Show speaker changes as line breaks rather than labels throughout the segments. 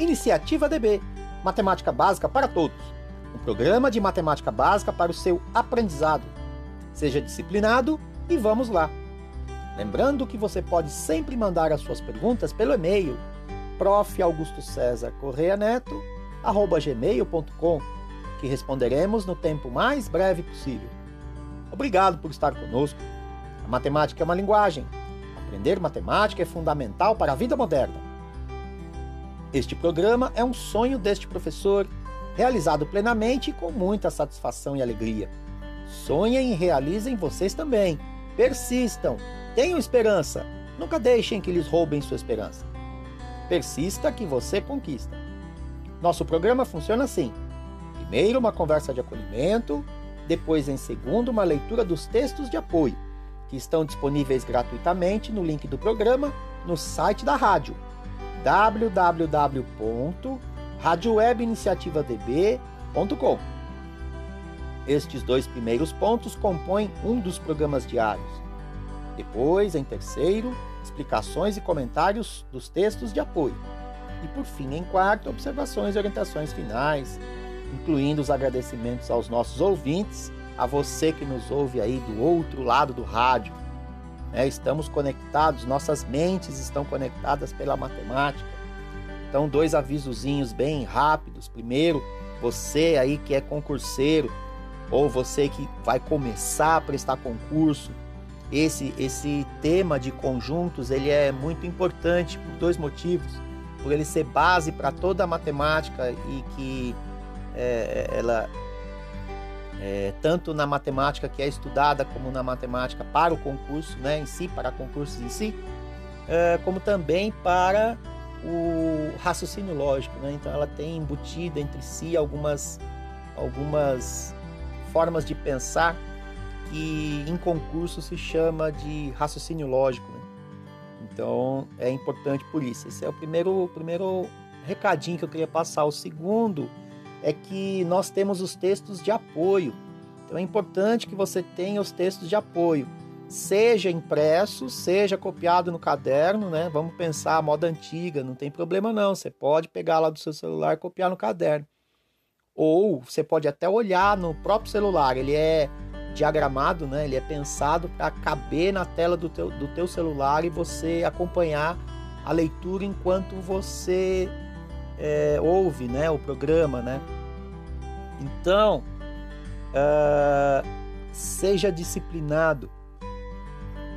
Iniciativa DB Matemática Básica para Todos um programa de matemática básica para o seu aprendizado. Seja disciplinado e vamos lá! Lembrando que você pode sempre mandar as suas perguntas pelo e-mail prof. Augusto César Correia Neto, arroba gmail.com, que responderemos no tempo mais breve possível. Obrigado por estar conosco. A matemática é uma linguagem. Aprender matemática é fundamental para a vida moderna. Este programa é um sonho deste professor, realizado plenamente e com muita satisfação e alegria. Sonhem e realizem vocês também. Persistam, tenham esperança. Nunca deixem que lhes roubem sua esperança. Persista que você conquista. Nosso programa funciona assim: primeiro, uma conversa de acolhimento, depois, em segundo, uma leitura dos textos de apoio, que estão disponíveis gratuitamente no link do programa no site da rádio www.radiowebiniciativadb.com. Estes dois primeiros pontos compõem um dos programas diários. Depois, em terceiro, explicações e comentários dos textos de apoio. E por fim, em quarto, observações e orientações finais, incluindo os agradecimentos aos nossos ouvintes, a você que nos ouve aí do outro lado do rádio, né? Estamos conectados, nossas mentes estão conectadas pela matemática. Então, dois avisozinhos bem rápidos. Primeiro, você aí que é concurseiro ou você que vai começar a prestar concurso, esse esse tema de conjuntos ele é muito importante por dois motivos. Por ele ser base para toda a matemática e que é, ela é, tanto na matemática que é estudada como na matemática para o concurso, né, em si, para concursos em si, é, como também para o raciocínio lógico, né? Então ela tem embutida entre si algumas algumas formas de pensar que em concurso se chama de raciocínio lógico. Né? Então é importante por isso. Esse é o primeiro, o primeiro recadinho que eu queria passar. O segundo é que nós temos os textos de apoio. Então é importante que você tenha os textos de apoio, seja impresso, seja copiado no caderno, né? Vamos pensar a moda antiga, não tem problema não. Você pode pegar lá do seu celular e copiar no caderno. Ou você pode até olhar no próprio celular, ele é diagramado, né? Ele é pensado para caber na tela do teu, do teu celular e você acompanhar a leitura enquanto você é, ouve né, o programa, né? Então, uh, seja disciplinado,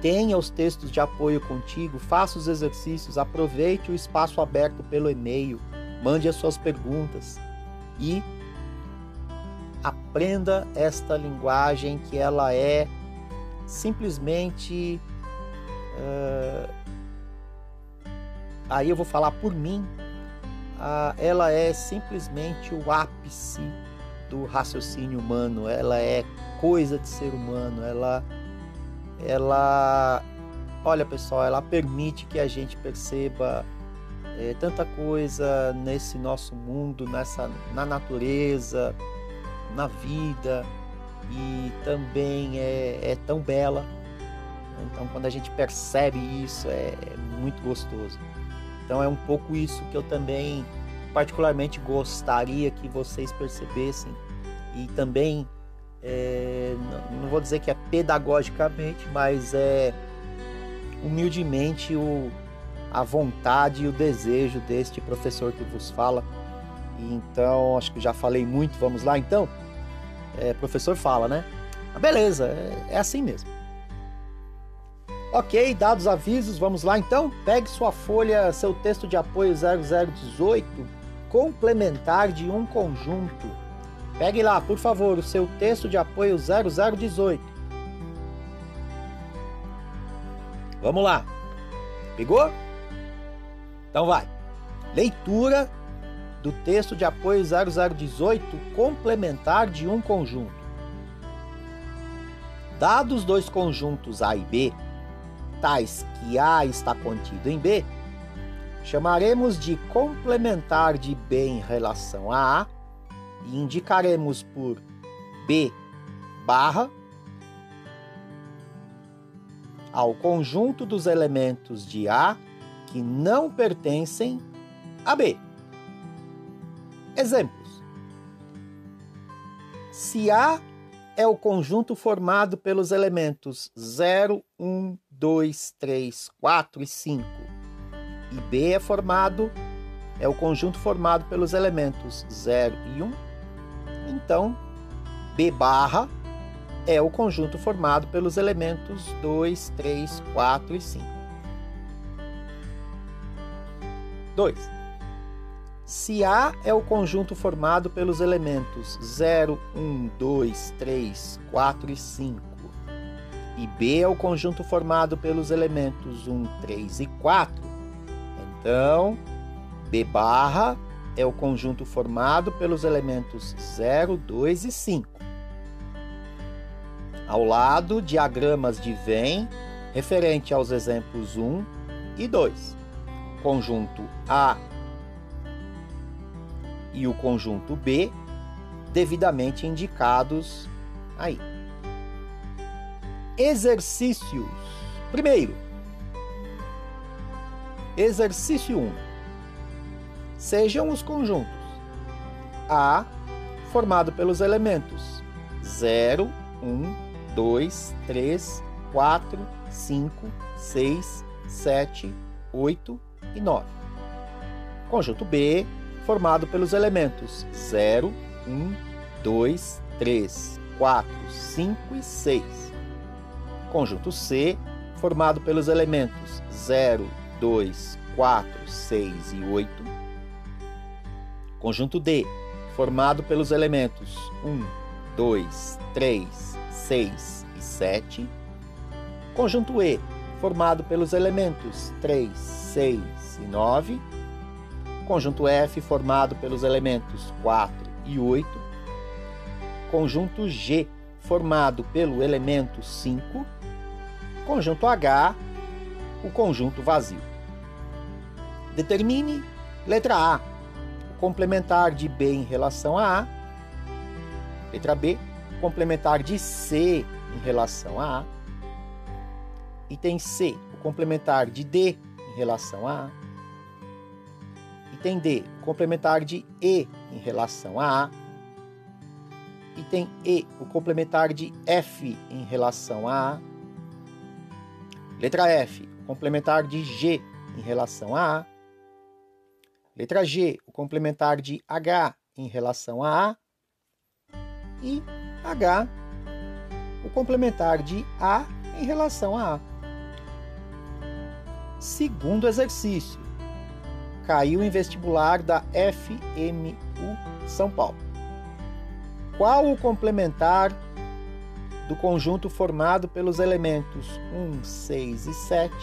tenha os textos de apoio contigo, faça os exercícios, aproveite o espaço aberto pelo e-mail, mande as suas perguntas e aprenda esta linguagem que ela é simplesmente uh, aí eu vou falar por mim ela é simplesmente o ápice do raciocínio humano, ela é coisa de ser humano, ela ela olha pessoal, ela permite que a gente perceba é, tanta coisa nesse nosso mundo, nessa na natureza, na vida e também é, é tão bela. Então quando a gente percebe isso é, é muito gostoso. Então é um pouco isso que eu também particularmente gostaria que vocês percebessem e também é, não vou dizer que é pedagogicamente, mas é humildemente o, a vontade e o desejo deste professor que vos fala. Então, acho que já falei muito, vamos lá então? É, professor fala, né? Ah, beleza, é, é assim mesmo. Ok, dados avisos, vamos lá então? Pegue sua folha, seu texto de apoio 0018, complementar de um conjunto. Pegue lá, por favor, o seu texto de apoio 0018. Vamos lá. Pegou? Então vai. Leitura do texto de apoio 0018, complementar de um conjunto. Dados dois conjuntos A e B, que A está contido em B, chamaremos de complementar de B em relação a A e indicaremos por B barra ao conjunto dos elementos de A que não pertencem a B. Exemplos. Se A é o conjunto formado pelos elementos 0, 1, 2, 3, 4 e 5, e B é formado é o conjunto formado pelos elementos 0 e 1, então B barra é o conjunto formado pelos elementos 2, 3, 4 e 5. 2. Se A é o conjunto formado pelos elementos 0, 1, 2, 3, 4 e 5, e B é o conjunto formado pelos elementos 1, 3 e 4, então B barra é o conjunto formado pelos elementos 0, 2 e 5. Ao lado, diagramas de Venn referente aos exemplos 1 e 2. Conjunto A e o conjunto B, devidamente indicados aí. Exercícios. Primeiro, exercício 1. Sejam os conjuntos A formado pelos elementos 0, 1, 2, 3, 4, 5, 6, 7, 8 e 9. Conjunto B formado pelos elementos 0, 1, 2, 3, 4, 5 e 6. Conjunto C, formado pelos elementos 0, 2, 4, 6 e 8. Conjunto D, formado pelos elementos 1, 2, 3, 6 e 7. Conjunto E, formado pelos elementos 3, 6 e 9 Conjunto F formado pelos elementos 4 e 8. Conjunto G formado pelo elemento 5. Conjunto H, o conjunto vazio. Determine letra A, o complementar de B em relação a A. Letra B, o complementar de C em relação a A. Item C, o complementar de D em relação a A. Item D, complementar de E em relação a A. Item E, o complementar de F em relação a A. Letra F, o complementar de G em relação a A. Letra G, o complementar de H em relação a A. E H, o complementar de A em relação a A. Segundo exercício, caiu em vestibular da FMU São Paulo. Qual o complementar do conjunto formado pelos elementos 1, 6 e 7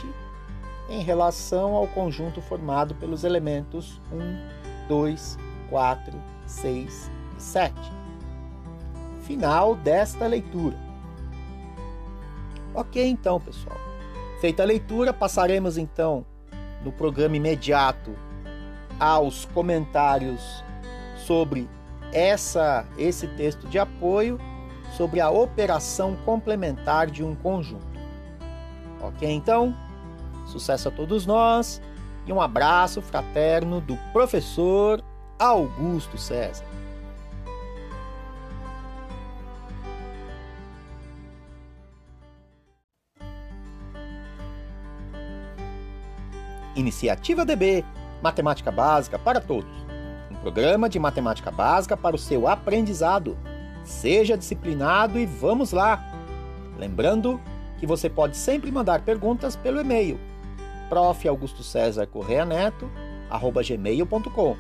em relação ao conjunto formado pelos elementos 1, 2, 4, 6 e 7? Final desta leitura. Ok, então, pessoal. Feita a leitura, passaremos então no programa imediato aos comentários sobre essa esse texto de apoio sobre a operação complementar de um conjunto. OK, então? Sucesso a todos nós e um abraço fraterno do professor Augusto César. Iniciativa DB Matemática Básica para Todos. Um programa de matemática básica para o seu aprendizado. Seja disciplinado e vamos lá! Lembrando que você pode sempre mandar perguntas pelo e-mail prof. Augusto César Correia Neto, arroba gmail.com,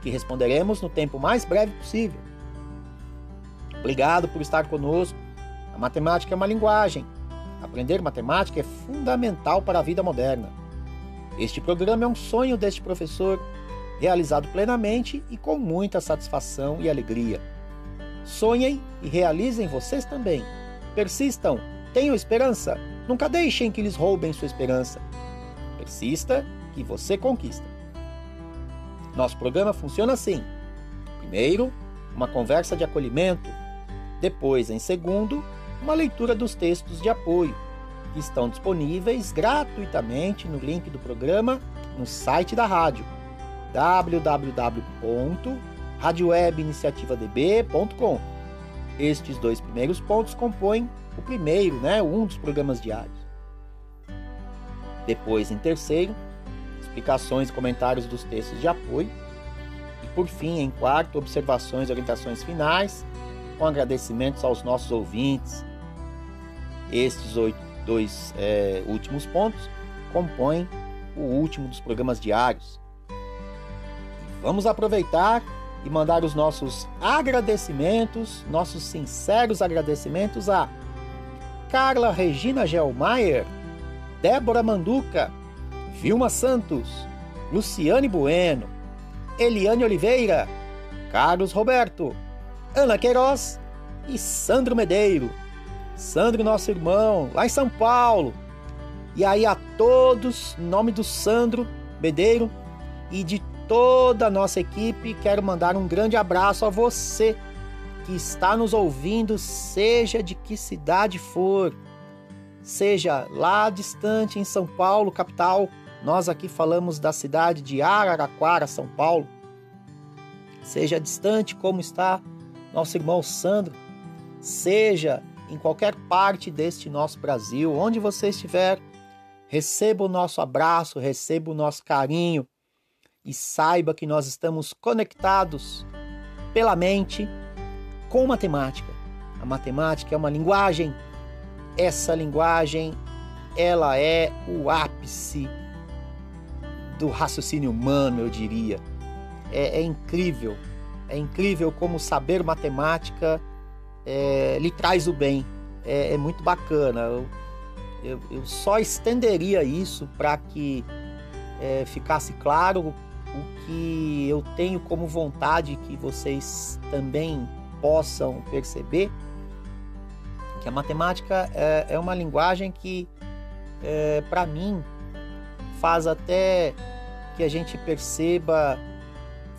que responderemos no tempo mais breve possível. Obrigado por estar conosco. A matemática é uma linguagem. Aprender matemática é fundamental para a vida moderna. Este programa é um sonho deste professor, realizado plenamente e com muita satisfação e alegria. Sonhem e realizem vocês também. Persistam, tenham esperança, nunca deixem que lhes roubem sua esperança. Persista e você conquista. Nosso programa funciona assim: primeiro, uma conversa de acolhimento, depois, em segundo, uma leitura dos textos de apoio que estão disponíveis gratuitamente no link do programa no site da rádio www.radiocultura.com.br radiowebiniciativadb.com. Estes dois primeiros pontos compõem o primeiro, né, um dos programas diários. Depois, em terceiro, explicações e comentários dos textos de apoio. E por fim, em quarto, observações e orientações finais, com agradecimentos aos nossos ouvintes. Estes oito, dois é, últimos pontos compõem o último dos programas diários. Vamos aproveitar e mandar os nossos agradecimentos, nossos sinceros agradecimentos a Carla Regina Gelmaier, Débora Manduca, Vilma Santos, Luciane Bueno, Eliane Oliveira, Carlos Roberto, Ana Queiroz e Sandro Medeiro. Sandro, nosso irmão, lá em São Paulo. E aí a todos, em nome do Sandro Medeiro e de toda a nossa equipe, quero mandar um grande abraço a você que está nos ouvindo, seja de que cidade for, seja lá distante em São Paulo, capital. Nós aqui falamos da cidade de Araraquara, São Paulo. Seja distante como está nosso irmão Sandro, seja em qualquer parte deste nosso Brasil, onde você estiver, receba o nosso abraço, receba o nosso carinho e saiba que nós estamos conectados pela mente com matemática. A matemática é uma linguagem. Essa linguagem, ela é o ápice do raciocínio humano, eu diria. É, é incrível, é incrível como saber matemática é, lhe traz o bem. É, é muito bacana. Eu, eu, eu, só estenderia isso para que é, ficasse claro o que eu tenho como vontade que vocês também possam perceber que a matemática é, é uma linguagem que, é, para mim, faz até que a gente perceba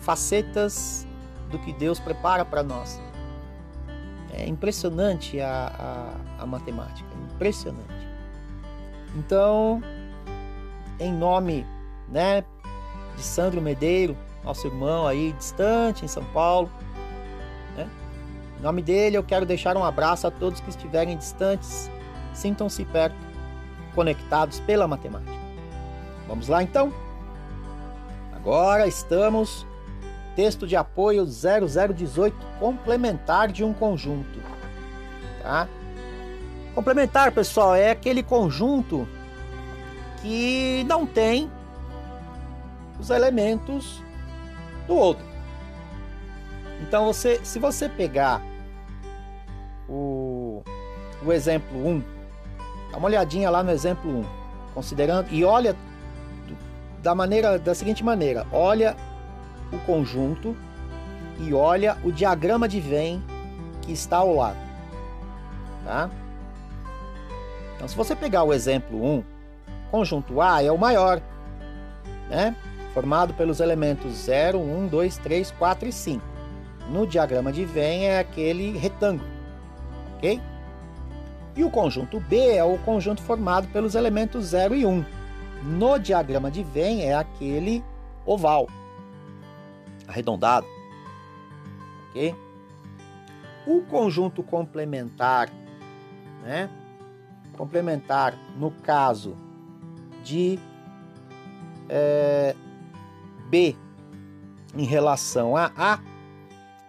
facetas do que Deus prepara para nós. É impressionante a, a, a matemática, impressionante. Então, em nome né, de Sandro Medeiro, nosso irmão aí distante em São Paulo. Né? Em nome dele, eu quero deixar um abraço a todos que estiverem distantes. Sintam-se perto, conectados pela matemática. Vamos lá então? Agora estamos texto de apoio 0018 complementar de um conjunto, tá? Complementar, pessoal, é aquele conjunto que não tem os elementos do outro. Então, você, se você pegar o, o exemplo 1, dá uma olhadinha lá no exemplo 1, considerando e olha da maneira da seguinte maneira, olha o conjunto e olha o diagrama de Venn que está ao lado, tá? Então, se você pegar o exemplo 1, conjunto A é o maior, né? Formado pelos elementos 0, 1, 2, 3, 4 e 5. No diagrama de Venn é aquele retângulo, ok? E o conjunto B é o conjunto formado pelos elementos 0 e 1. No diagrama de Venn é aquele oval, arredondado, ok? O conjunto complementar, né? Complementar no caso de é, B em relação a A,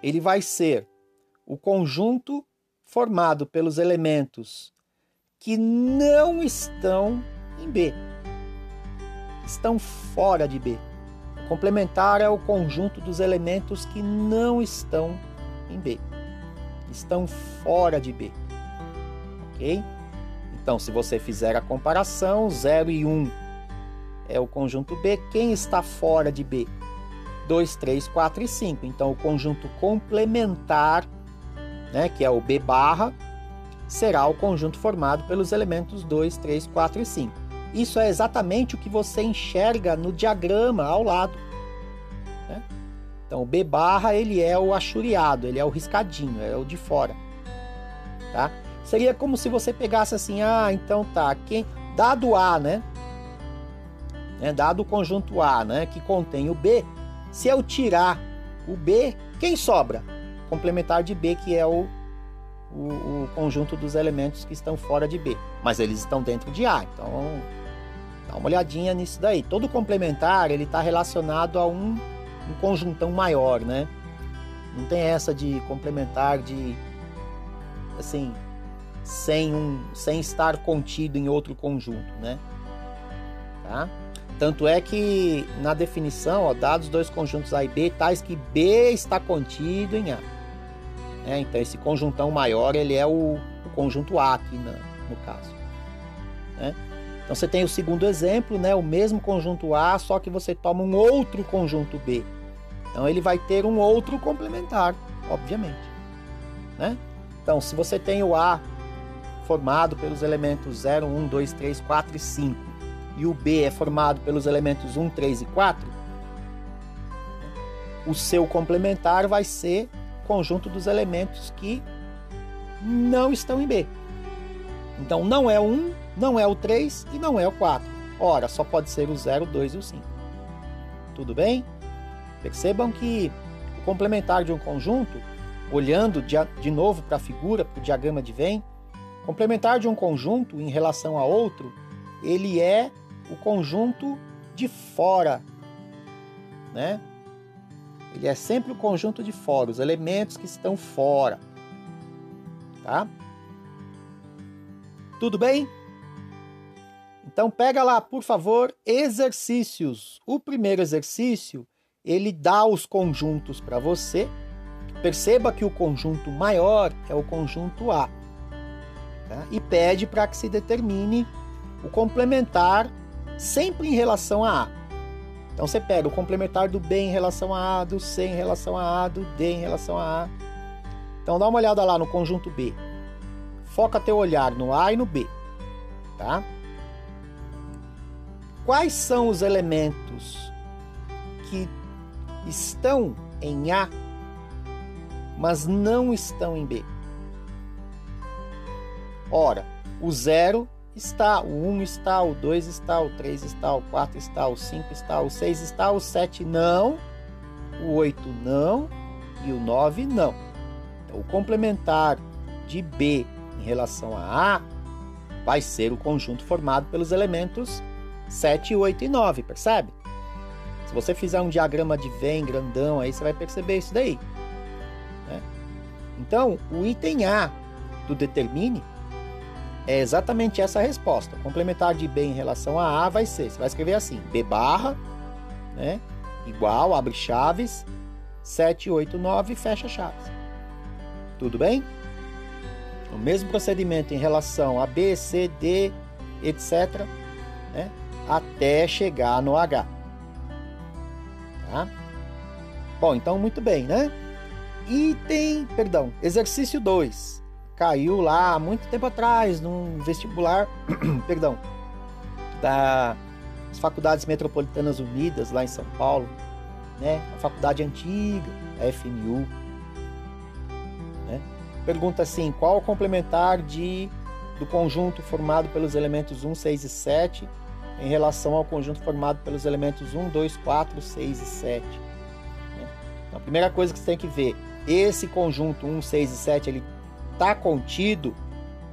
ele vai ser o conjunto formado pelos elementos que não estão em B, estão fora de B. O complementar é o conjunto dos elementos que não estão em B, estão fora de B. Ok? Então, se você fizer a comparação, 0 e 1 um é o conjunto B. Quem está fora de B? 2, 3, 4 e 5. Então, o conjunto complementar, né, que é o B barra, será o conjunto formado pelos elementos 2, 3, 4 e 5. Isso é exatamente o que você enxerga no diagrama ao lado. Né? Então, o B barra ele é o achuriado, ele é o riscadinho, é o de fora. Tá? Seria como se você pegasse assim, ah, então tá, quem dado A, né? Né, dado o conjunto A, né, que contém o B, se eu tirar o B, quem sobra? Complementar de B, que é o, o, o, conjunto dos elementos que estão fora de B. Mas eles estão dentro de A, então dá uma olhadinha nisso daí. Todo complementar ele está relacionado a um, um conjuntão maior, né? Não tem essa de complementar de assim sem um sem estar contido em outro conjunto, né? Tá? Tanto é que na definição, ó, dados dois conjuntos A e B, tais que B está contido em A. É, então esse conjuntão maior ele é o, o conjunto A aqui na, no caso. Né? Então você tem o segundo exemplo, né, o mesmo conjunto A, só que você toma um outro conjunto B. Então ele vai ter um outro complementar, obviamente. Né? Então se você tem o A formado pelos elementos 0, 1, 2, 3, 4 e 5 e o B é formado pelos elementos 1, 3 e 4, o seu complementar vai ser conjunto dos elementos que não estão em B. Então não é o 1, não é o 3 e não é o 4. Ora, só pode ser o 0, o 2 e o 5. Tudo bem? Percebam que o complementar de um conjunto, olhando de novo para a figura, para o diagrama de Venn, complementar de um conjunto em relação a outro, ele é o conjunto de fora, né? Ele é sempre o conjunto de fora, os elementos que estão fora, tá? Tudo bem? Então pega lá, por favor, exercícios. O primeiro exercício, ele dá os conjuntos para você. Perceba que o conjunto maior é o conjunto A. Tá? E pede para que se determine o complementar sempre em relação a A. Então você pega o complementar do B em relação a A, do C em relação a A, do D em relação a A. Então dá uma olhada lá no conjunto B. Foca teu olhar no A e no B, tá? Quais são os elementos que estão em A, mas não estão em B? Ora, o zero está, o 1 está, o 2 está, o 3 está, o 4 está, o 5 está, o 6 está, o 7 não, o 8 não e o 9 não. Então, o complementar de B em relação a A vai ser o conjunto formado pelos elementos 7, 8 e 9, percebe? Se você fizer um diagrama de Venn grandão aí, você vai perceber isso daí. Né? Então, o item A do determine é exatamente essa a resposta. Complementar de B em relação a A vai ser, você vai escrever assim, B barra, né, igual, abre chaves, 7, 8, 9, fecha chaves. Tudo bem? O mesmo procedimento em relação a B, C, D, etc., né, até chegar no H. Tá? Bom, então muito bem, né? Item, perdão, exercício 2 caiu lá há muito tempo atrás, num vestibular, perdão, das Faculdades Metropolitanas Unidas, lá em São Paulo, né? A faculdade antiga, a FMU. Né? Pergunta assim: qual o complementar de, do conjunto formado pelos elementos 1, 6 e 7 em relação ao conjunto formado pelos elementos 1, 2, 4, 6 e 7? Né? Então, a primeira coisa que você tem que ver: esse conjunto 1, 6 e 7 ele está contido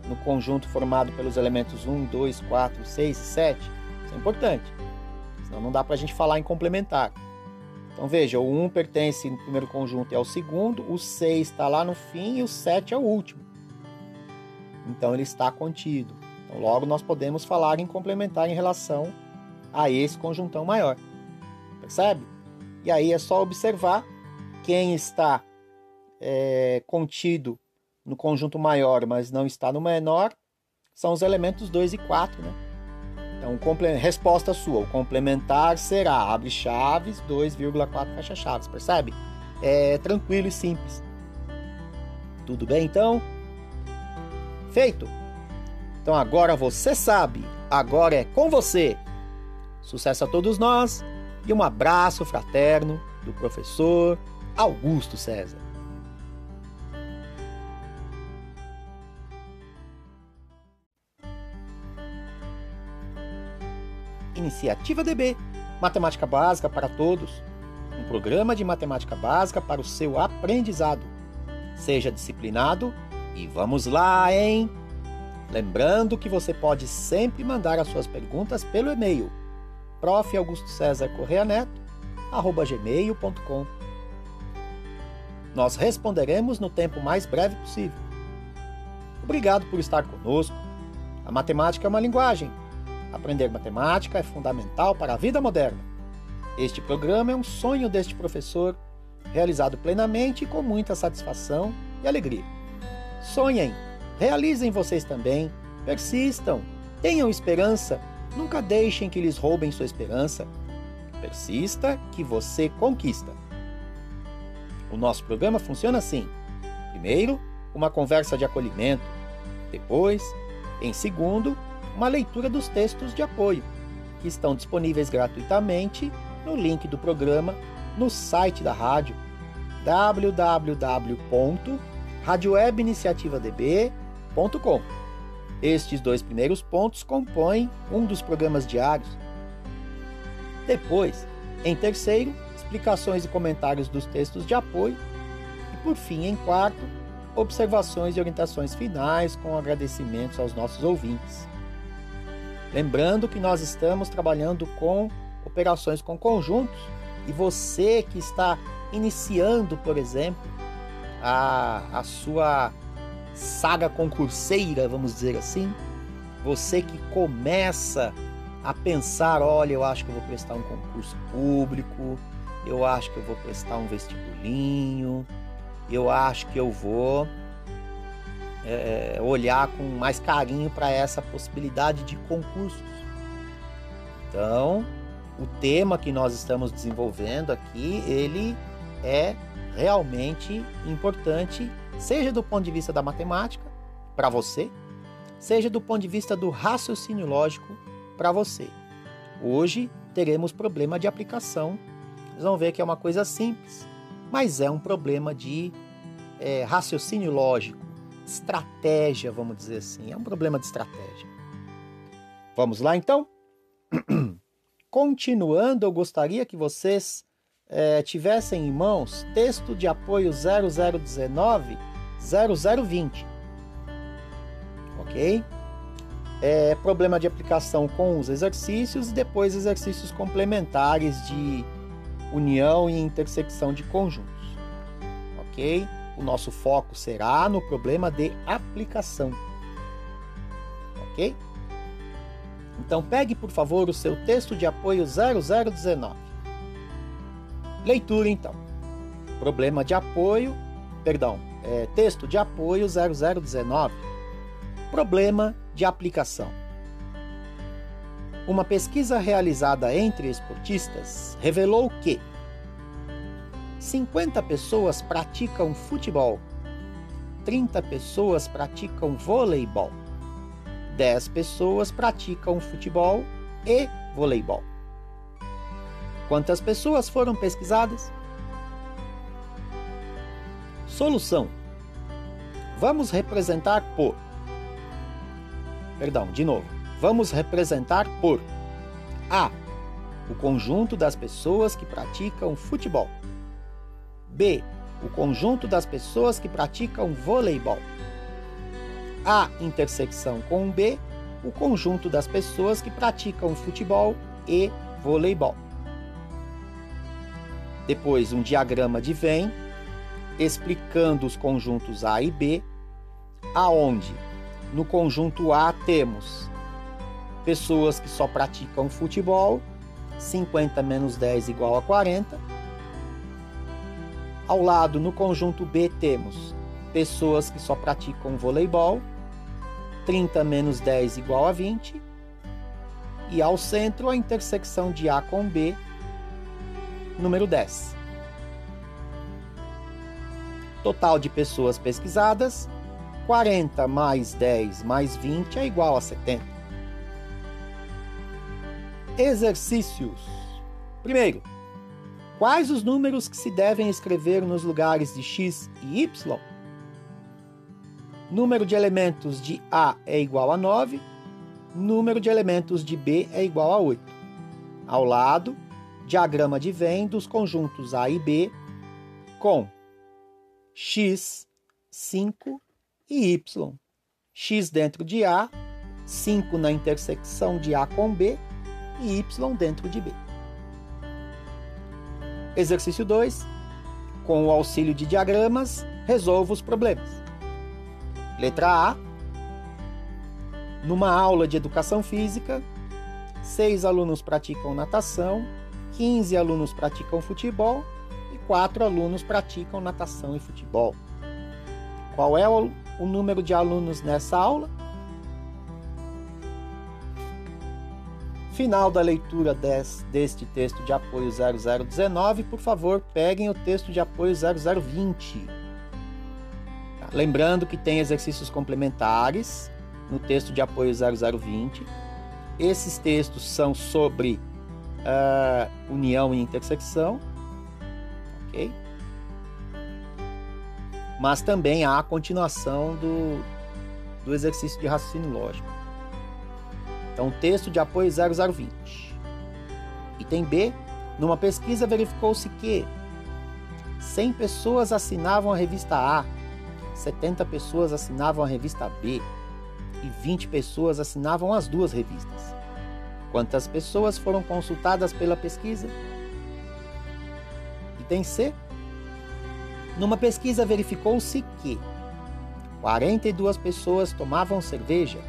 no conjunto formado pelos elementos 1, 2, 4, 6 e 7? Isso é importante. Senão não dá para a gente falar em complementar. Então veja, o 1 pertence no primeiro conjunto e ao segundo, o 6 está lá no fim e o 7 é o último. Então ele está contido. Então logo nós podemos falar em complementar em relação a esse conjuntão maior. Percebe? E aí é só observar quem está é, contido no conjunto maior, mas não está no menor, são os elementos 2 e 4, né? Então, resposta sua, o complementar será abre chaves, 2,4 fecha chaves, percebe? É tranquilo e simples. Tudo bem então? Feito. Então agora você sabe, agora é com você. Sucesso a todos nós e um abraço fraterno do professor Augusto César. Iniciativa DB, matemática básica para todos. um programa de matemática básica para o seu aprendizado. Seja disciplinado e vamos lá, hein? Lembrando que você pode sempre mandar as suas perguntas pelo e-mail prof. Augusto César Correia Neto, arroba gmail.com. Nós responderemos no tempo mais breve possível. Obrigado por estar conosco. A matemática é uma linguagem. Aprender matemática é fundamental para a vida moderna. Este programa é um sonho deste professor, realizado plenamente e com muita satisfação e alegria. Sonhem, realizem vocês também, persistam, tenham esperança Nunca deixem que lhes roubem sua esperança. Persista que você conquista. O nosso programa funciona assim: primeiro, uma conversa de acolhimento, depois, em segundo, uma leitura dos textos de apoio, que estão disponíveis gratuitamente no link do programa no site da rádio www.radiowebiniciativadb.com. Estes dois primeiros pontos compõem um dos programas diários. Depois, em terceiro, explicações e comentários dos textos de apoio. E por fim, em quarto, observações e orientações finais com agradecimentos aos nossos ouvintes. Lembrando que nós estamos trabalhando com operações com conjuntos e você que está iniciando, por exemplo, a, a sua saga concurseira, vamos dizer assim, você que começa a pensar, olha, eu acho que eu vou prestar um concurso público, eu acho que eu vou prestar um vestibulinho, eu acho que eu vou é, olhar com mais carinho para essa possibilidade de concursos. Então, o tema que nós estamos desenvolvendo aqui, ele é realmente importante seja do ponto de vista da matemática, para você, seja do ponto de vista do raciocínio lógico, para você. Hoje teremos problema de aplicação. Vocês vão ver que é uma coisa simples, mas é um problema de é, raciocínio lógico, estratégia, vamos dizer assim. É um problema de estratégia. Vamos lá então? Continuando, eu gostaria que vocês é, tivessem em mãos texto de apoio 0019 0020. Ok? É, problema de aplicação com os exercícios e depois exercícios complementares de união e intersecção de conjuntos. Ok? O nosso foco será no problema de aplicação. Ok? Então pegue, por favor, o seu texto de apoio 0019. Leitura, então. Problema de apoio, perdão, é, texto de apoio 0019. Problema de aplicação. Uma pesquisa realizada entre esportistas revelou que 50 pessoas praticam futebol, 30 pessoas praticam voleibol, 10 pessoas praticam futebol e voleibol. Quantas pessoas foram pesquisadas? Solução: Vamos representar por. Perdão, de novo. Vamos representar por A. O conjunto das pessoas que praticam futebol. B. O conjunto das pessoas que praticam voleibol. A intersecção com B. O conjunto das pessoas que praticam futebol e voleibol. Depois, um diagrama de Venn explicando os conjuntos A e B, aonde no conjunto A temos pessoas que só praticam futebol, 50 menos 10 igual a 40. Ao lado, no conjunto B, temos pessoas que só praticam voleibol, 30 menos 10 igual a 20. E ao centro, a intersecção de A com B, número 10. Total de pessoas pesquisadas: 40 mais 10 mais 20 é igual a 70. Exercícios. Primeiro, quais os números que se devem escrever nos lugares de x e y? Número de elementos de A é igual a 9, número de elementos de B é igual a 8. Ao lado, diagrama de Venn dos conjuntos A e B com x, 5 e y. x dentro de A, 5 na intersecção de A com B e y dentro de B. Exercício 2. Com o auxílio de diagramas, resolva os problemas. Letra A. Numa aula de educação física, seis alunos praticam natação, 15 alunos praticam futebol e quatro alunos praticam natação e futebol. Qual é o número de alunos nessa aula? Final da leitura des, deste texto de apoio 0019, por favor, peguem o texto de apoio 0020. Tá? Lembrando que tem exercícios complementares no texto de apoio 0020. Esses textos são sobre uh, união e intersecção, ok? Mas também há a continuação do, do exercício de raciocínio lógico. Então, texto de apoio 0020. Item B. Numa pesquisa verificou-se que 100 pessoas assinavam a revista A, 70 pessoas assinavam a revista B e 20 pessoas assinavam as duas revistas. Quantas pessoas foram consultadas pela pesquisa? Item C. Numa pesquisa verificou-se que 42 pessoas tomavam cerveja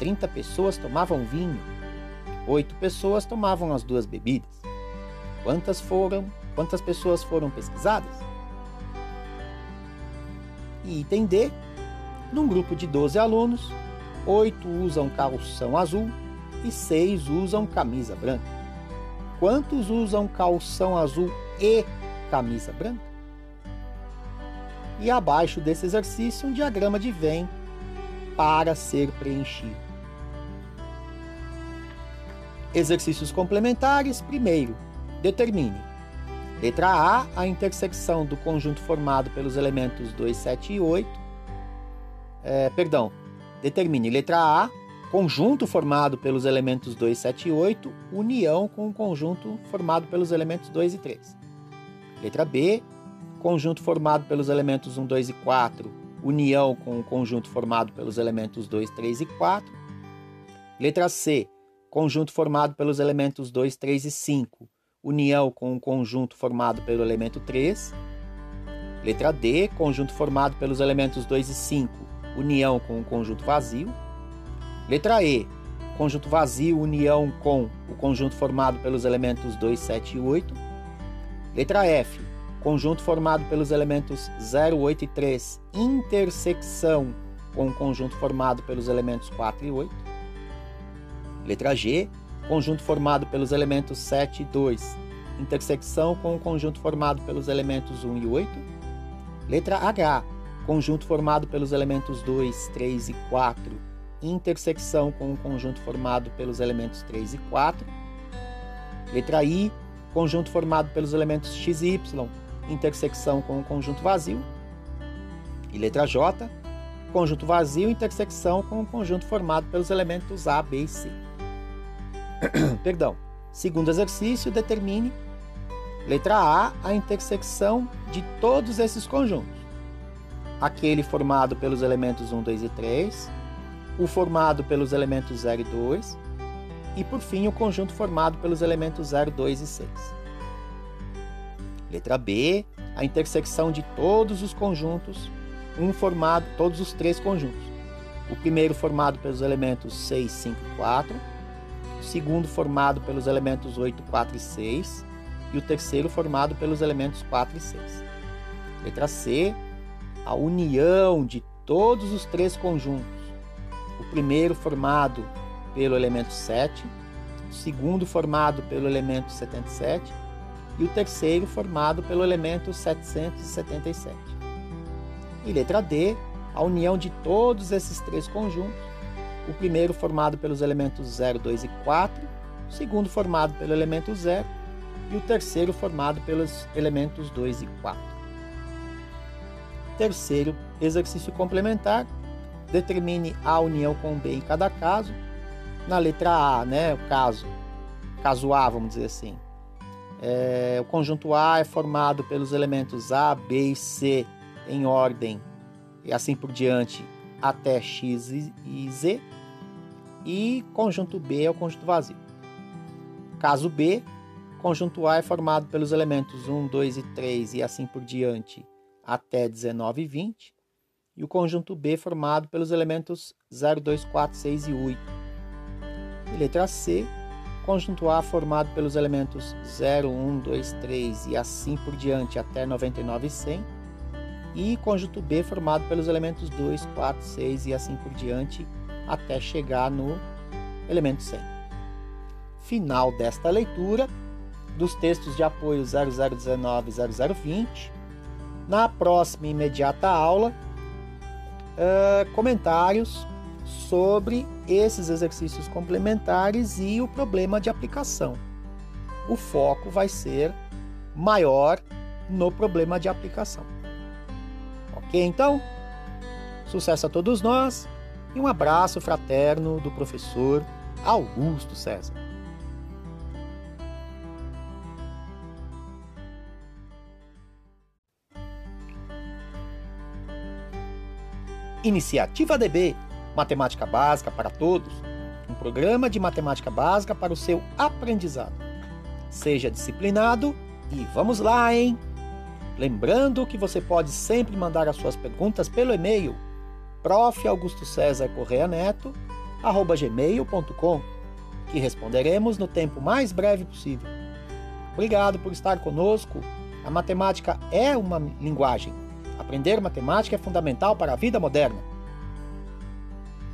30 pessoas tomavam vinho, 8 pessoas tomavam as duas bebidas. Quantas foram? Quantas pessoas foram pesquisadas? E item D, num grupo de 12 alunos, 8 usam calção azul e 6 usam camisa branca. Quantos usam calção azul e camisa branca? E abaixo desse exercício, um diagrama de Venn para ser preenchido. Exercícios complementares. Primeiro, determine. Letra A, a intersecção do conjunto formado pelos elementos 2, 7 e 8. É, perdão, determine. Letra A, conjunto formado pelos elementos 2, 7 e 8, união com o conjunto formado pelos elementos 2 e 3. Letra B, conjunto formado pelos elementos 1, 2 e 4, união com o conjunto formado pelos elementos 2, 3 e 4. Letra C, conjunto formado pelos elementos 2, 3 e 5, união com um conjunto formado pelo elemento 3. Letra D, conjunto formado pelos elementos 2 e 5, união com um conjunto vazio. Letra E, conjunto vazio, união com o conjunto formado pelos elementos 2, 7 e 8. Letra F, conjunto formado pelos elementos 0, 8 e 3, intersecção com o conjunto formado pelos elementos 4 e 8. Letra G, conjunto formado pelos elementos 7 e 2, intersecção com o conjunto formado pelos elementos 1 e 8. Letra H, conjunto formado pelos elementos 2, 3 e 4, intersecção com o conjunto formado pelos elementos 3 e 4. Letra I, conjunto formado pelos elementos x e y, intersecção com o conjunto vazio. E letra J, conjunto vazio, intersecção com o conjunto formado pelos elementos A, B e C. Perdão. Segundo exercício, determine letra A a intersecção de todos esses conjuntos. Aquele formado pelos elementos 1, 2 e 3, o formado pelos elementos 0 e 2 e por fim o conjunto formado pelos elementos 0, 2 e 6. Letra B, a intersecção de todos os conjuntos, um formado, todos os três conjuntos. O primeiro formado pelos elementos 6, 5 e 4, o segundo formado pelos elementos 8, 4 e 6, e o terceiro formado pelos elementos 4 e 6. Letra C, a união de todos os três conjuntos. O primeiro formado pelo elemento 7, o segundo formado pelo elemento 77 e o terceiro formado pelo elemento 777. E letra D, a união de todos esses três conjuntos o primeiro formado pelos elementos 0, 2 e 4, o segundo formado pelo elemento 0 e o terceiro formado pelos elementos 2 e 4. Terceiro exercício complementar, determine a união com B em cada caso. Na letra A, né, o caso, caso A, vamos dizer assim, É, o conjunto A é formado pelos elementos A, B e C em ordem e assim por diante até X e Z. E conjunto B é o conjunto vazio. Caso B, conjunto A é formado pelos elementos 1, 2 e 3 e assim por diante até 19 e 20. E o conjunto B formado pelos elementos 0, 2, 4, 6 e 8. E letra C, conjunto A formado pelos elementos 0, 1, 2, 3 e assim por diante até 99 e 100. E conjunto B formado pelos elementos 2, 4, 6 e assim por diante até chegar no elemento 100. Final desta leitura dos textos de apoio 0019 e 0020. Na próxima imediata aula, uh, comentários sobre esses exercícios complementares e o problema de aplicação. O foco vai ser maior no problema de aplicação. Ok, então? Sucesso a todos nós e um abraço fraterno do professor Augusto César. Iniciativa DB Matemática Básica para Todos um programa de matemática básica para o seu aprendizado. Seja disciplinado e vamos lá, hein? Lembrando que você pode sempre mandar as suas perguntas pelo e-mail prof. Augusto César Correia Neto, arroba gmail.com, que responderemos no tempo mais breve possível. Obrigado por estar conosco. A matemática é uma linguagem. Aprender matemática é fundamental para a vida moderna.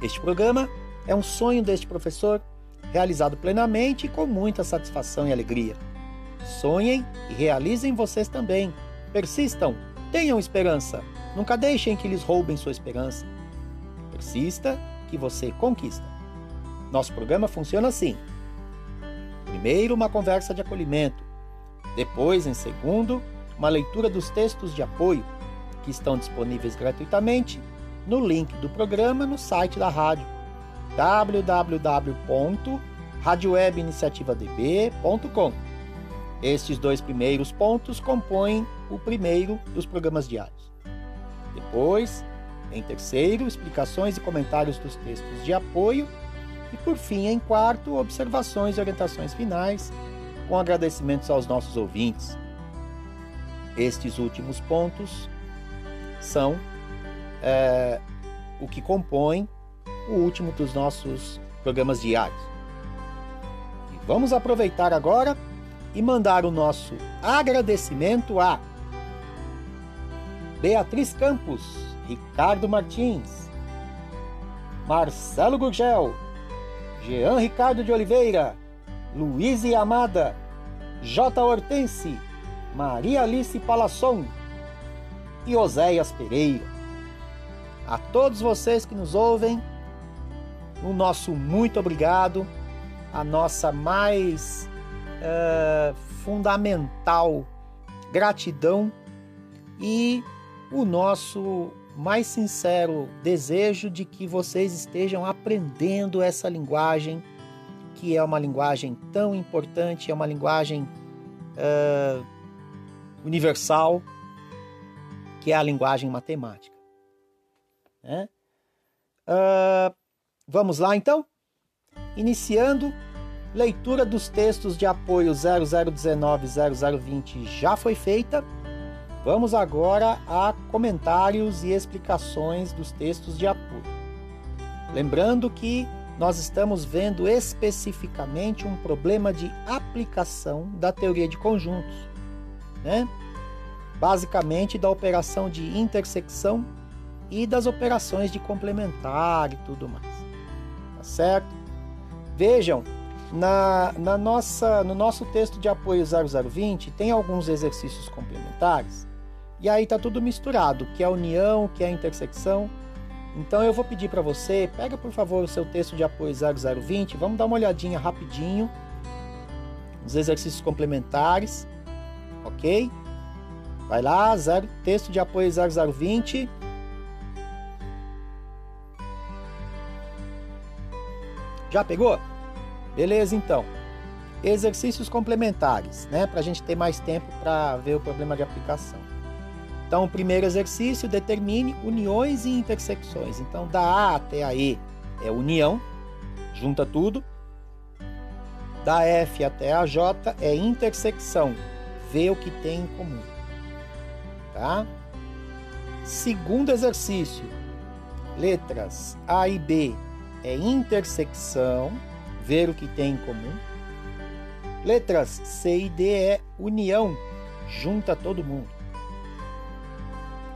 Este programa é um sonho deste professor, realizado plenamente e com muita satisfação e alegria. Sonhem e realizem vocês também. Persistam, tenham esperança. Nunca deixem que lhes roubem sua esperança. Persista que você conquista. Nosso programa funciona assim: primeiro, uma conversa de acolhimento, depois, em segundo, uma leitura dos textos de apoio que estão disponíveis gratuitamente no link do programa no site da rádio www.radiowebiniciativadb.com. Estes dois primeiros pontos compõem o primeiro dos programas diários. Depois, em terceiro, explicações e comentários dos textos de apoio. E por fim, em quarto, observações e orientações finais, com agradecimentos aos nossos ouvintes. Estes últimos pontos são é, o que compõe o último dos nossos programas diários. E vamos aproveitar agora e mandar o nosso agradecimento a Beatriz Campos, Ricardo Martins, Marcelo Gurgel, Jean Ricardo de Oliveira, Luiz Amada, J. Hortense, Maria Alice Palasson. E Oséias Pereira. A todos vocês que nos ouvem, o nosso muito obrigado, a nossa mais uh, fundamental gratidão. E o nosso mais sincero desejo de que vocês estejam aprendendo essa linguagem, que é uma linguagem tão importante, é uma linguagem uh, universal, que é a linguagem matemática. Né? Uh, vamos lá então? Iniciando, leitura dos textos de apoio 0019 0020 já foi feita Vamos agora a comentários e explicações dos textos de apoio. Lembrando que nós estamos vendo especificamente um problema de aplicação da teoria de conjuntos, né? basicamente da operação de intersecção e das operações de complementar e tudo mais. Tá certo? Vejam, na, na nossa, no nosso texto de apoio 0020 tem alguns exercícios complementares e aí tá tudo misturado, que é a união, que é a intersecção. Então eu vou pedir para você, pega por favor o seu texto de apoio 0020, vamos dar uma olhadinha rapidinho nos exercícios complementares, ok? Vai lá, zero, texto de apoio 0020. Já pegou? Beleza, então. exercícios complementares, né? Para a gente ter mais tempo para ver o problema de aplicação. Então, o primeiro exercício determine uniões e intersecções. Então, da A até a E é união, junta tudo. Da F até a J é intersecção, vê o que tem em comum. Tá? Segundo exercício, letras A e B é intersecção, ver o que tem em comum. Letras C e D é união, junta todo mundo.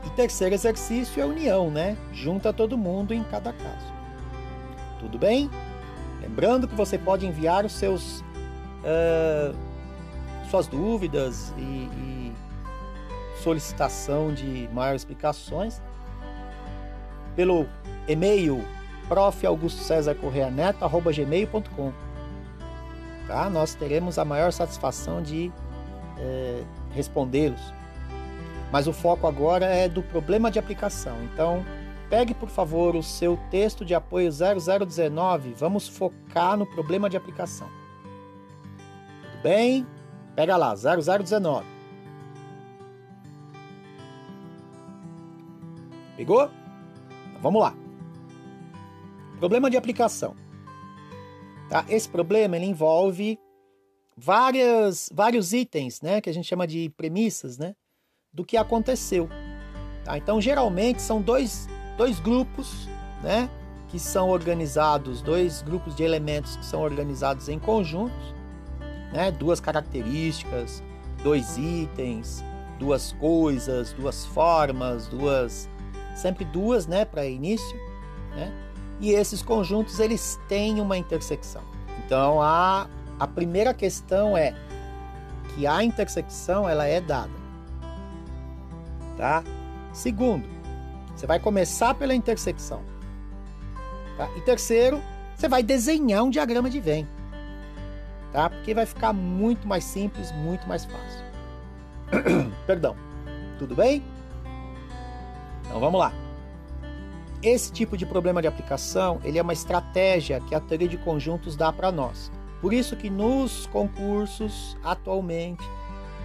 E terceiro exercício é união, né? Junta todo mundo em cada caso. Tudo bem? Lembrando que você pode enviar os seus uh, suas dúvidas e, e solicitação de maiores explicações pelo e-mail profaugustocesarcorreaneto.gmail.com tá? Nós teremos a maior satisfação de é, respondê-los. Mas o foco agora é do problema de aplicação. Então, pegue por favor o seu texto de apoio 0019. Vamos focar no problema de aplicação. Tudo bem? Pega lá, 0019. Pegou? Então, vamos lá. Problema de aplicação. Tá? Esse problema ele envolve várias, vários itens, né, que a gente chama de premissas, né, do que aconteceu. Tá? Então, geralmente são dois, dois grupos, né, que são organizados, dois grupos de elementos que são organizados em conjuntos, né, duas características, dois itens, duas coisas, duas formas, duas, sempre duas, né, para início, né? e esses conjuntos eles têm uma intersecção. Então a, a primeira questão é que a intersecção ela é dada. Tá? Segundo, você vai começar pela intersecção. Tá? E terceiro, você vai desenhar um diagrama de Venn. Tá? Porque vai ficar muito mais simples, muito mais fácil. Perdão. Tudo bem? Então vamos lá. Esse tipo de problema de aplicação, ele é uma estratégia que a teoria de conjuntos dá para nós. Por isso que nos concursos atualmente,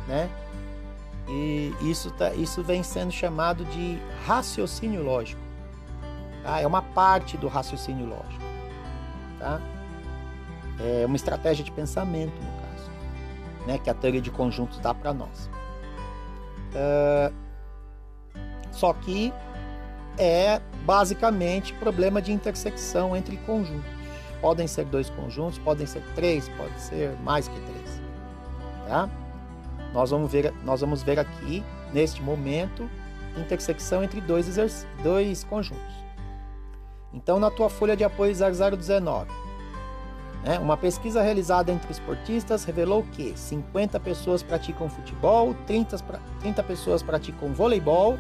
né, e isso, tá, isso vem sendo chamado de raciocínio lógico. Tá? É uma parte do raciocínio lógico. Tá? É uma estratégia de pensamento, no caso, né, que a teoria de conjuntos dá para nós. Uh, só que é basicamente problema de intersecção entre conjuntos. Podem ser dois conjuntos, podem ser três, pode ser mais que três. Tá? Nós vamos ver, nós vamos ver aqui neste momento intersecção entre dois, dois conjuntos. Então, na tua folha de apoio 0019, né, uma pesquisa realizada entre esportistas revelou que 50 pessoas praticam futebol, 30, 30 pessoas praticam voleibol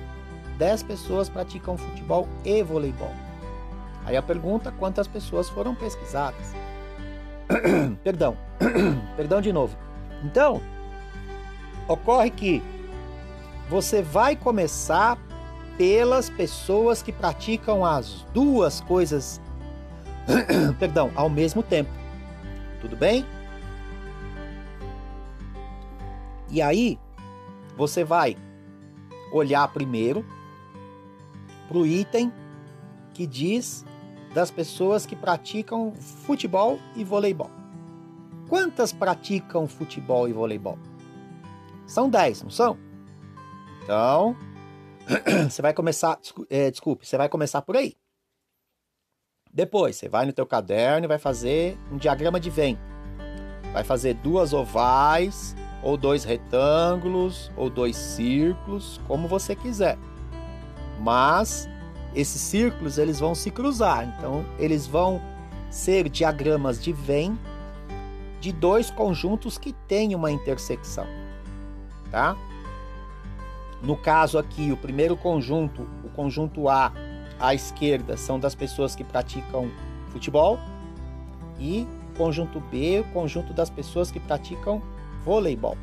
10 pessoas praticam futebol e voleibol. Aí a pergunta: quantas pessoas foram pesquisadas? Perdão, perdão de novo. Então, ocorre que você vai começar pelas pessoas que praticam as duas coisas, perdão, ao mesmo tempo. Tudo bem? E aí, você vai olhar primeiro para o item que diz das pessoas que praticam futebol e voleibol. Quantas praticam futebol e voleibol? São 10, não são? Então, você vai começar, é, desculpe, você vai começar por aí. Depois, você vai no teu caderno e vai fazer um diagrama de Venn. Vai fazer duas ovais, ou dois retângulos, ou dois círculos, como você quiser mas esses círculos eles vão se cruzar, então eles vão ser diagramas de Venn de dois conjuntos que têm uma intersecção, tá? No caso aqui, o primeiro conjunto, o conjunto A à esquerda, são das pessoas que praticam futebol e o conjunto B, o conjunto das pessoas que praticam voleibol.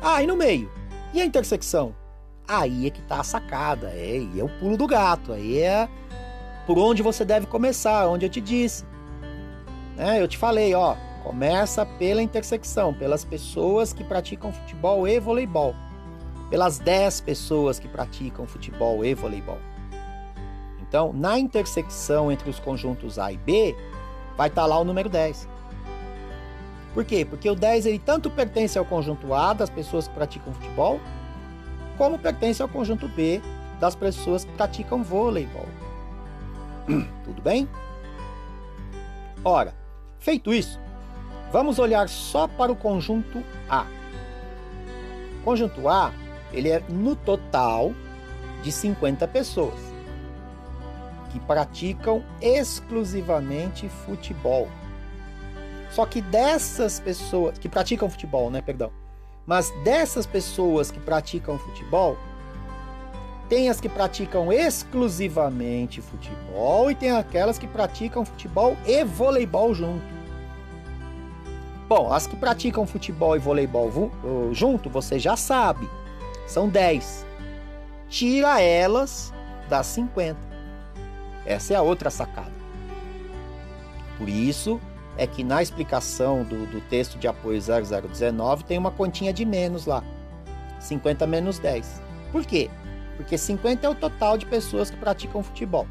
Ah, e no meio? E a intersecção? Aí é que tá a sacada, é, é o pulo do gato, aí é por onde você deve começar, onde eu te disse. É, eu te falei, ó, Começa pela intersecção, pelas pessoas que praticam futebol e voleibol. Pelas 10 pessoas que praticam futebol e voleibol. Então, na intersecção entre os conjuntos A e B, vai estar tá lá o número 10. Por quê? Porque o 10 ele tanto pertence ao conjunto A das pessoas que praticam futebol, como pertence ao conjunto B das pessoas que praticam voleibol. Tudo bem? Ora, feito isso, vamos olhar só para o conjunto A. O conjunto A, ele é no total de 50 pessoas que praticam exclusivamente futebol. Só que dessas pessoas que praticam futebol, né, perdão. Mas dessas pessoas que praticam futebol, tem as que praticam exclusivamente futebol e tem aquelas que praticam futebol e voleibol junto. Bom, as que praticam futebol e voleibol junto, você já sabe, são 10. Tira elas das 50. Essa é a outra sacada. Por isso é que na explicação do, do texto de apoio 0019 tem uma continha de menos lá. 50 menos 10. Por quê? porque 50 é o total de pessoas que praticam futebol.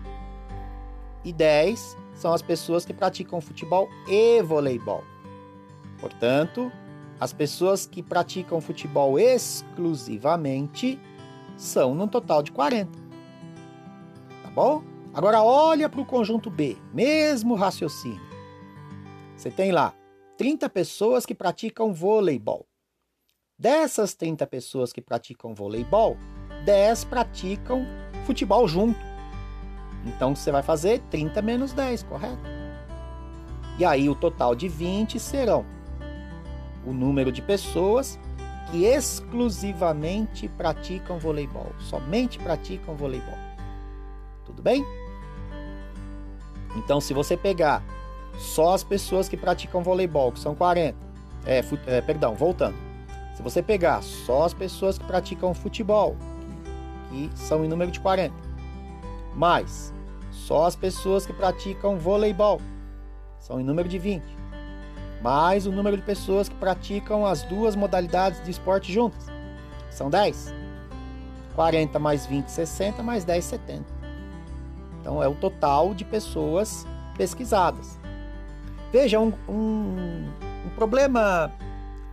E 10 são as pessoas que praticam futebol e voleibol. Portanto, as pessoas que praticam futebol exclusivamente são no total de 40. Tá bom? Agora olha para o conjunto B, mesmo raciocínio. Você tem lá 30 pessoas que praticam voleibol. Dessas 30 pessoas que praticam voleibol, 10 praticam futebol junto. Então você vai fazer 30 menos 10, correto? E aí o total de 20 serão o número de pessoas que exclusivamente praticam voleibol, somente praticam voleibol. Tudo bem? Então, se você pegar só as pessoas que praticam voleibol, que são 40, é, é, perdão, voltando. Se você pegar só as pessoas que praticam futebol, que são em número de 40. Mais só as pessoas que praticam voleibol são em número de 20. Mais o número de pessoas que praticam as duas modalidades de esporte juntas. São 10. 40 mais 20, 60, mais 10, 70. Então é o total de pessoas pesquisadas. Veja, um, um, um problema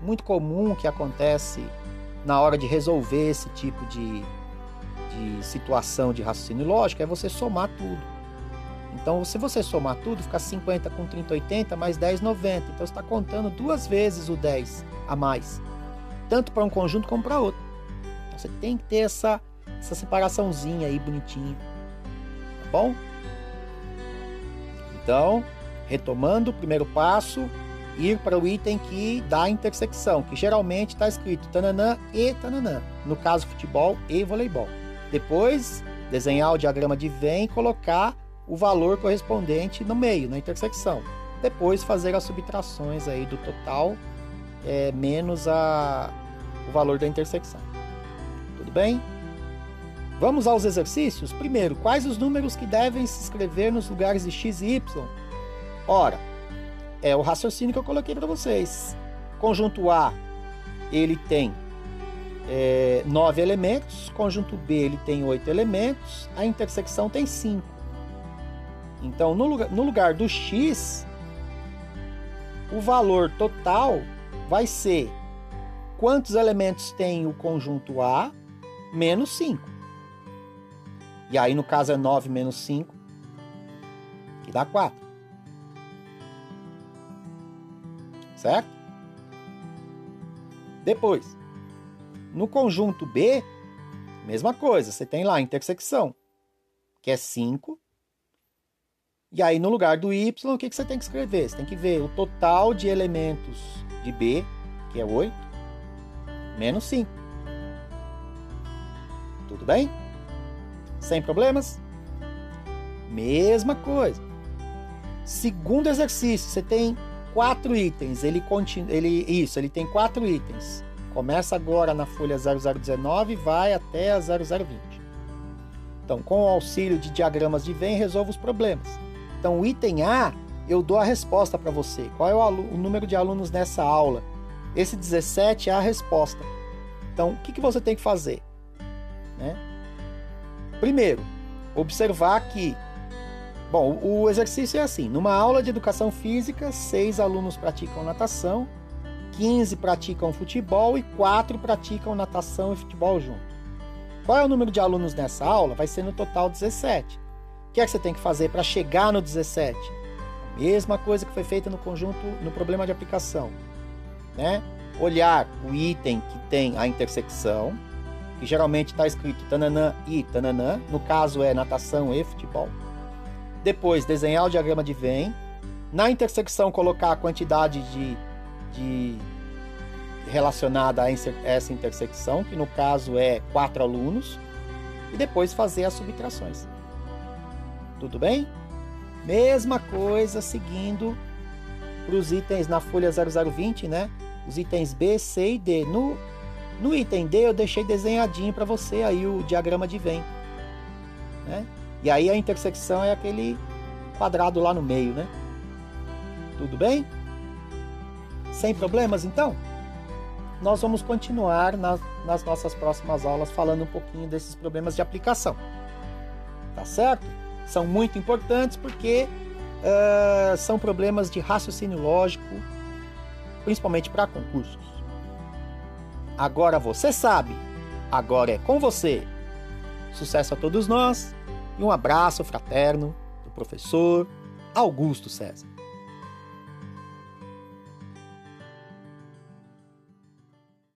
muito comum que acontece na hora de resolver esse tipo de, de situação de raciocínio lógico é você somar tudo. Então, se você somar tudo, fica 50 com 30, 80, mais 10, 90. Então, você está contando duas vezes o 10 a mais, tanto para um conjunto como para outro. Então, você tem que ter essa, essa separaçãozinha aí bonitinha. Tá bom? Então, retomando o primeiro passo, ir para o item que dá a intersecção, que geralmente está escrito tananã e tananã. No caso, futebol e voleibol. Depois, desenhar o diagrama de Venn e colocar o valor correspondente no meio, na intersecção. Depois, fazer as subtrações aí do total é, menos a, o valor da intersecção. Tudo bem? Vamos aos exercícios? Primeiro, quais os números que devem se escrever nos lugares de x e y? Ora, é o raciocínio que eu coloquei para vocês. Conjunto A, ele tem é, nove elementos, conjunto B ele tem oito elementos, a intersecção tem cinco. Então, no lugar, no lugar do x, o valor total vai ser quantos elementos tem o conjunto A menos 5. E aí, no caso, é 9 menos 5, que dá 4. Certo? Depois, no conjunto B, mesma coisa, você tem lá a intersecção, que é 5. E aí, no lugar do y, o que, que você tem que escrever? Você tem que ver o total de elementos de B, que é 8, menos 5. Tudo bem? Sem problemas? Mesma coisa. Segundo exercício, você tem quatro itens. Ele continua, ele isso, ele tem quatro itens. Começa agora na folha 0019 e vai até a 0020. Então, com o auxílio de diagramas de Venn, resolva os problemas. Então, o item A eu dou a resposta para você. Qual é o, o, número de alunos nessa aula? Esse 17 é a resposta. Então, o que, que você tem que fazer? Né? Primeiro, observar que, bom, o exercício é assim: numa aula de educação física, seis alunos praticam natação, 15 praticam futebol e quatro praticam natação e futebol junto. Qual é o número de alunos nessa aula? Vai ser no total 17. O que é que você tem que fazer para chegar no 17? A mesma coisa que foi feita no conjunto, no problema de aplicação. Né? Olhar o item que tem a intersecção, que geralmente está escrito tananã e tananã, no caso é natação e futebol. Depois, desenhar o diagrama de Venn. Na intersecção, colocar a quantidade de, de relacionada a essa intersecção, que no caso é quatro alunos, e depois fazer as subtrações. Tudo bem? Mesma coisa seguindo para os itens na folha 0020, né? Os itens B, C e D. No, no item D eu deixei desenhadinho para você aí o diagrama de Venn. Né? E aí a intersecção é aquele quadrado lá no meio, né? Tudo bem? Sem problemas então? nós vamos continuar nas, nas nossas próximas aulas falando um pouquinho desses problemas de aplicação. Tá certo? São muito importantes porque uh, são problemas de raciocínio lógico, principalmente para concursos. Agora você sabe, agora é com você. Sucesso a todos nós e um abraço fraterno do professor Augusto César.